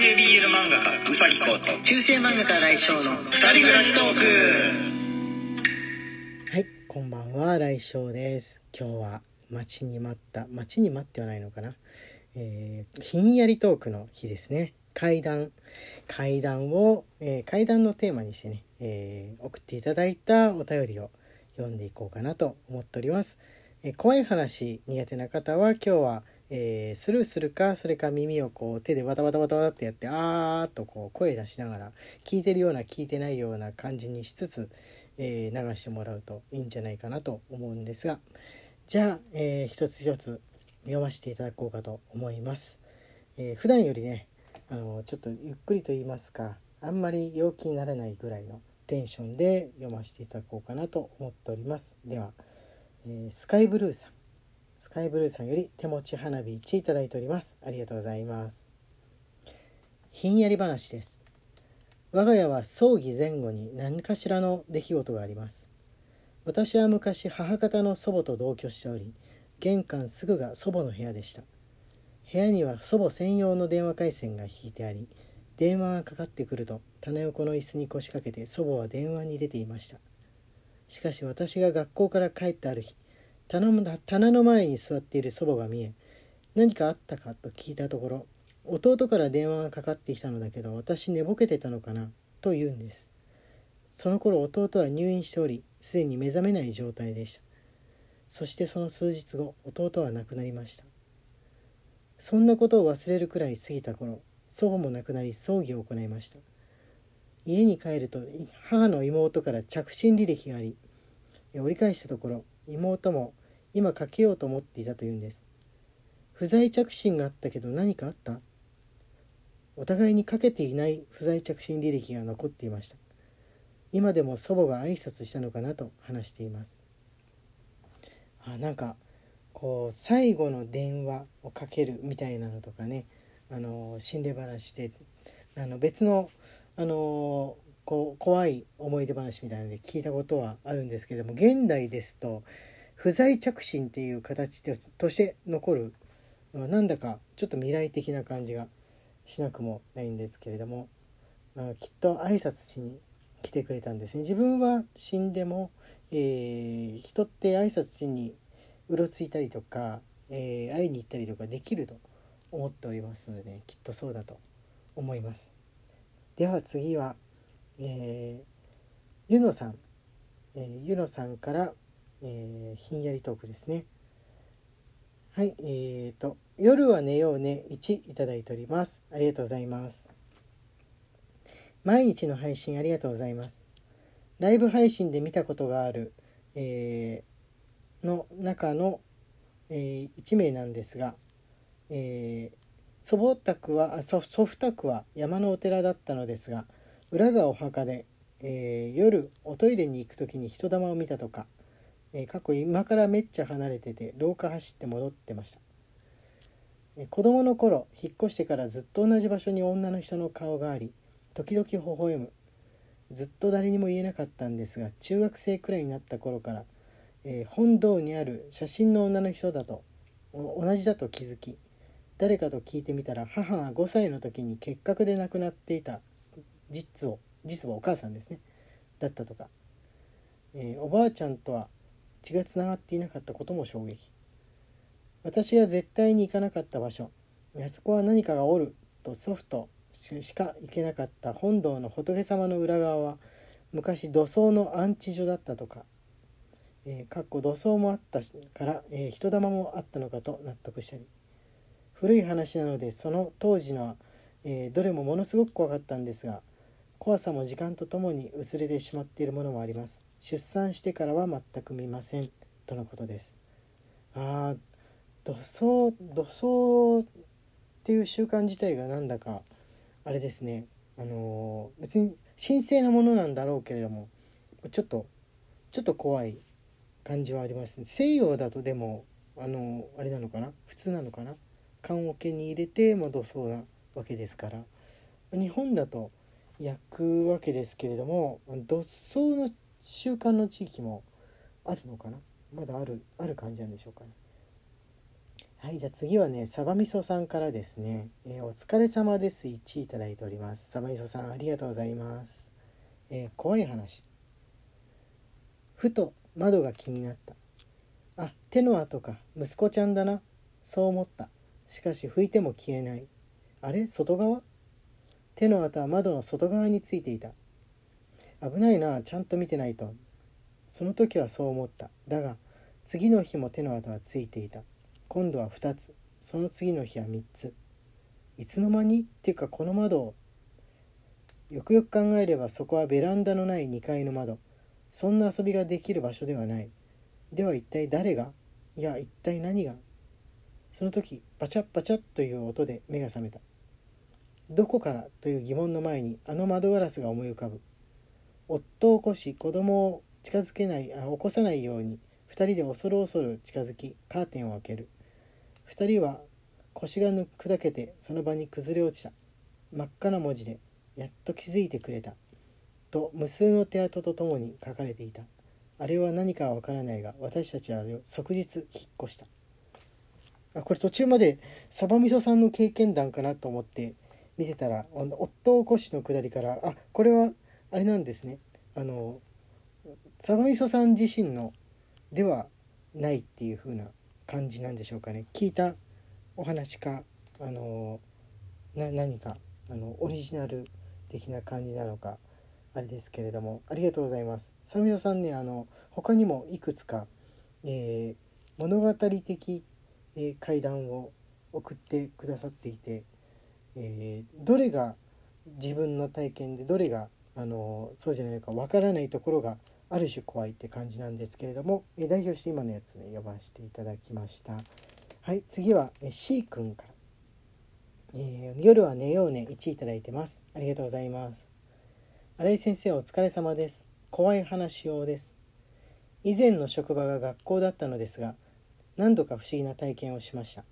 系 BL 漫画家うさぎこと中世漫画家来翔の二人暮らしトークはいこんばんは来翔です。今日は待ちに待った待ちに待ってはないのかな、えー、ひんやりトークの日ですね。階段階段を、えー、階段のテーマにしてね、えー、送っていただいたお便りを読んでいこうかなと思っております、えー、怖い話苦手な方は今日はえー、スルーするかそれか耳をこう手でバタバタバタバタってやってあーっとこう声出しながら聞いてるような聞いてないような感じにしつつ、えー、流してもらうといいんじゃないかなと思うんですがじゃあ、えー、一つ一つ読ませていただこうかと思います。えー、普段よりねあのちょっとゆっくりと言いますかあんまり陽気にならないぐらいのテンションで読ませていただこうかなと思っております。では、えスカイブルーさんスカイブルーさんより手持ち花火1いただいております。ありがとうございます。ひんやり話です。我が家は葬儀前後に何かしらの出来事があります。私は昔母方の祖母と同居しており玄関すぐが祖母の部屋でした。部屋には祖母専用の電話回線が引いてあり電話がかかってくると棚横の椅子に腰掛けて祖母は電話に出ていました。しかし私が学校から帰ったある日棚の前に座っている祖母が見え何かあったか？と聞いたところ弟から電話がかかってきたのだけど私寝ぼけてたのかな？と言うんです。その頃弟は入院しておりすでに目覚めない状態でした。そしてその数日後弟は亡くなりました。そんなことを忘れるくらい過ぎた頃祖母も亡くなり葬儀を行いました。家に帰ると母の妹から着信履歴があり折り返したところ妹も今かけようと思っていたというんです。不在着信があったけど何かあった？お互いにかけていない不在着信履歴が残っていました。今でも祖母が挨拶したのかなと話しています。あなんかこう最後の電話をかけるみたいなのとかね。あの心霊話であの別のあのこう怖い思い出話みたいなので聞いたことはあるんですけども現代ですと不在着信っていう形でとして残るなんだかちょっと未来的な感じがしなくもないんですけれども、まあ、きっと挨拶しに来てくれたんですね。自分は死んでも、えー、人って挨拶しにうろついたりとか、えー、会いに行ったりとかできると思っておりますので、ね、きっとそうだと思います。では次はえー、ゆのさん、えー、ゆのさんから、えー、ひんやりトークですね。はい、えーと、夜は寝ようね1いただいております。ありがとうございます。毎日の配信ありがとうございます。ライブ配信で見たことがある、えー、の中の、えー、1名なんですが、えー、祖母宅は祖祖父宅は山のお寺だったのですが、裏がお墓で、えー、夜おトイレに行く時に人玉を見たとか、えー、過去今からめっちゃ離れてて廊下走って戻ってました、えー、子供の頃引っ越してからずっと同じ場所に女の人の顔があり時々微笑む。ずっと誰にも言えなかったんですが中学生くらいになった頃から、えー、本堂にある写真の女の人だと同じだと気づき誰かと聞いてみたら母が5歳の時に結核で亡くなっていた実を実はお母さんですねだったとか、えー、おばあちゃんとは血がつながっていなかったことも衝撃。私が絶対に行かなかった場所。あそこは何かがおると祖父としか行けなかった本堂の仏様の裏側は昔土葬の安置所だったとか、えー、かっこ土葬もあったから、えー、人玉もあったのかと納得したり。古い話なのでその当時の、えー、どれもものすごく怖かったんですが怖さも時間とともに薄れてしまっているものもあります。出産してからは全く見ませんとのことです。ああ土葬土葬っていう習慣自体がなんだかあれですね。あのー、別に神聖なものなんだろうけれどもちょっとちょっと怖い感じはありますね。西洋だとでもあのー、あれなのかな？普通なのかな？棺桶に入れて、まあ、土葬なわけですから。日本だと焼くわけですけれども土葬の習慣の地域もあるのかな？まだあるある感じなんでしょうかね。はいじゃあ次はねサバみそさんからですね、えーお疲れ様です。1いただいております。サバみそさんありがとうございます、えー怖い話。ふと窓が気になった。あ手の跡か。息子ちゃんだな。そう思った。しかし拭いても消えない。あれ？外側？手の跡は窓の外側についていた。危ないなちゃんと見てないと。その時はそう思った。だが次の日も手の跡はついていた。今度は2つ。その次の日は3つ。いつの間に？っていうかこの窓を。よくよく考えればそこはベランダのない2階の窓。そんな遊びができる場所ではない。では一体誰が？いや一体何が？その時バチャッバチャッという音で目が覚めた。どこから？という疑問の前にあの窓ガラスが思い浮かぶ。夫を起こし子供を近づけないあ起こさないように二人で恐る恐る近づきカーテンを開ける。二人は腰が砕けてその場に崩れ落ちた。真っ赤な文字で「やっと気づいてくれた」と無数の手跡とともに書かれていた。あれは何かはわからないが私たちは即日引っ越した。あこれ途中までサバみそさんの経験談かなと思って見てたら夫を起こしのくだりからあこれはあれなんですね。あのサバみそさん自身のではないっていう風な感じなんでしょうかね。聞いたお話かあのな何かあのオリジナル的な感じなのかあれですけれども。ありがとうございます。サバみそさんねあの他にもいくつか、えー物語的、えー怪談を送ってくださっていて、えーどれが自分の体験でどれがあのそうじゃないかわからないところがある種怖いって感じなんですけれども、えー代表して今のやつね呼ばせていただきました。はい次は、えー C 君から、えー夜は寝ようね1いただいてます。ありがとうございます。新井先生お疲れ様です。怖い話用です。以前の職場が学校だったのですが何度か不思議な体験をしました。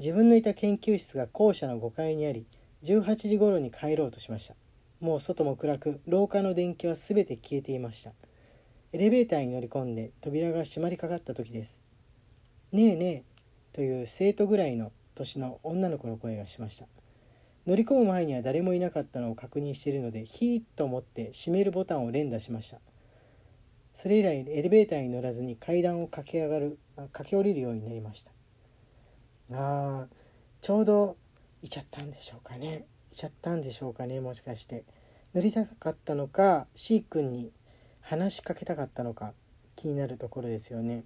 自分のいた研究室が校舎の5階にあり18時頃に帰ろうとしました。もう外も暗く廊下の電気は全て消えていました。エレベーターに乗り込んで扉が閉まりかかった時です。ねえねえという生徒ぐらいの年の女の子の声がしました。乗り込む前には誰もいなかったのを確認しているのでヒーッと思って閉めるボタンを連打しました。それ以来エレベーターに乗らずに階段を駆け上がる駆け下りるようになりました。あーちょうどいちゃったんでしょうかね。ちゃったんでしょうかねもしかして。乗りたかったのか C 君に話しかけたかったのか気になるところですよね。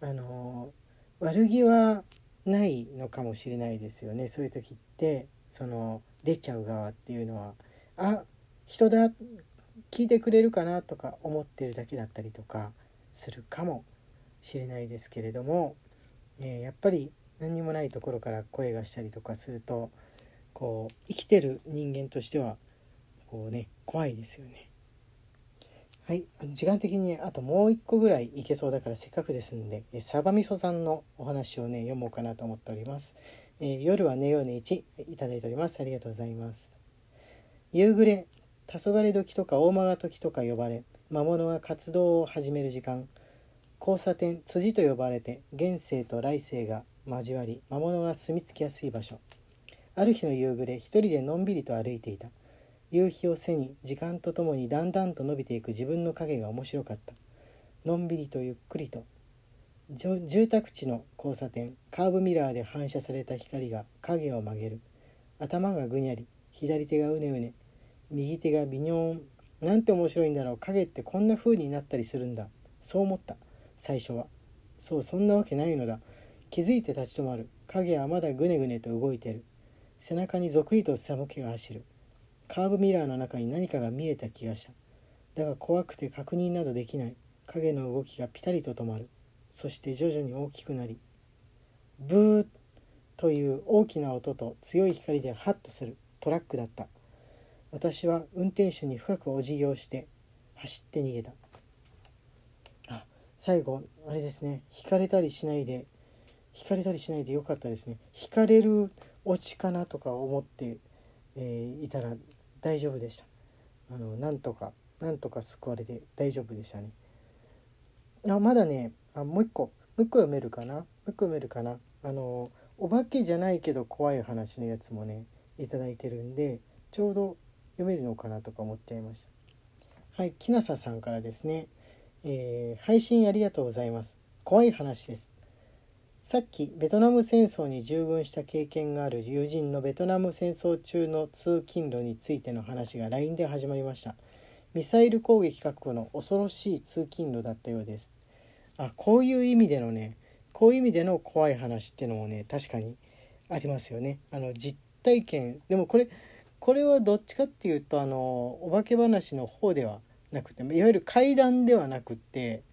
あの悪気はないのかもしれないですよね。そういう時ってその出ちゃう側っていうのはあ人だ聞いてくれるかなとか思ってるだけだったりとかするかもしれないですけれども、えーやっぱり何にもないところから声がしたりとかするとこう生きてる人間としてはこうね怖いですよね。はい、あの時間的にねあともう一個ぐらいいけそうだからせっかくですんでえサバみそさんのお話をね読もうかなと思っております。えー夜は寝ようね1いただいております。ありがとうございます。夕暮れ黄昏時とか大間時とか呼ばれ魔物が活動を始める時間交差点辻と呼ばれて現世と来世が交わり魔物が住み着きやすい場所ある日の夕暮れ一人でのんびりと歩いていた。夕日を背に時間とともにだんだんと伸びていく自分の影が面白かった。のんびりとゆっくりと。住宅地の交差点。カーブミラーで反射された光が影を曲げる。頭がぐにゃり。左手がうねうね。右手が微妙。なんて面白いんだろう。影ってこんな風になったりするんだ。そう思った。最初は。そうそんなわけないのだ。気づいて立ち止まる。影はまだぐねぐねと動いてる。背中にぞくりと寒気が走る。カーブミラーの中に何かが見えた気がした。だが怖くて確認などできない。影の動きがピタリと止まる。そして徐々に大きくなりブーという大きな音と強い光でハッとする。トラックだった。私は運転手に深くお辞儀をして走って逃げた。あ最後あれですね。引かれたりしないで引かれたりしないでよかったですね。引かれるオチかなとか思って、えーいたら大丈夫でした。あのなんとかなんとか救われて大丈夫でしたね。あまだねあもう一個もう一個読めるかな？もう一個読めるかな？あのお化けじゃないけど怖い話のやつもねいいてるんでちょうど読めるのかなとか思っちゃいました。はいきなささんからですね、えー配信ありがとうございます。怖い話です。さっきベトナム戦争に従軍した経験がある友人のベトナム戦争中の通勤路についての話が LINE で始まりました。ミサイル攻撃覚悟の恐ろしい通勤路だったようです。あこういう意味でのねこういう意味での怖い話っていうのもね確かにありますよね。あの実体験。でもこれこれはどっちかっていうとあのお化け話の方ではなくていわゆる怪談ではなくって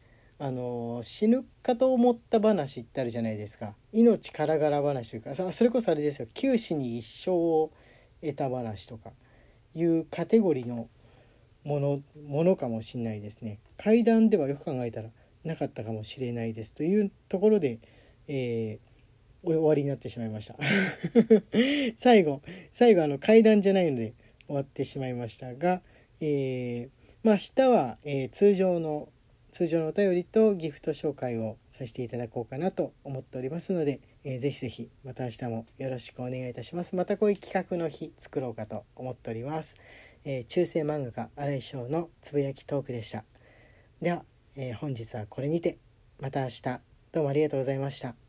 あの死ぬかと思った話ってあるじゃないですか。命からがら話というかそれこそあれですよ。九死に一生を得た話とかいうカテゴリーのものものかもしれないですね。怪談ではよく考えたらなかったかもしれないです。というところで、えー終わりになってしまいました。最後最後あの階段じゃないので終わってしまいましたが、えーまあ明日は、えー通常の通常のお便りとギフト紹介をさせていただこうかなと思っておりますので、えーぜひぜひまた明日もよろしくお願いいたします。またこういう企画の日作ろうかと思っております、えー中世漫画家新井翔のつぶやきトークでした。では、えー本日はこれにてまた明日。どうもありがとうございました。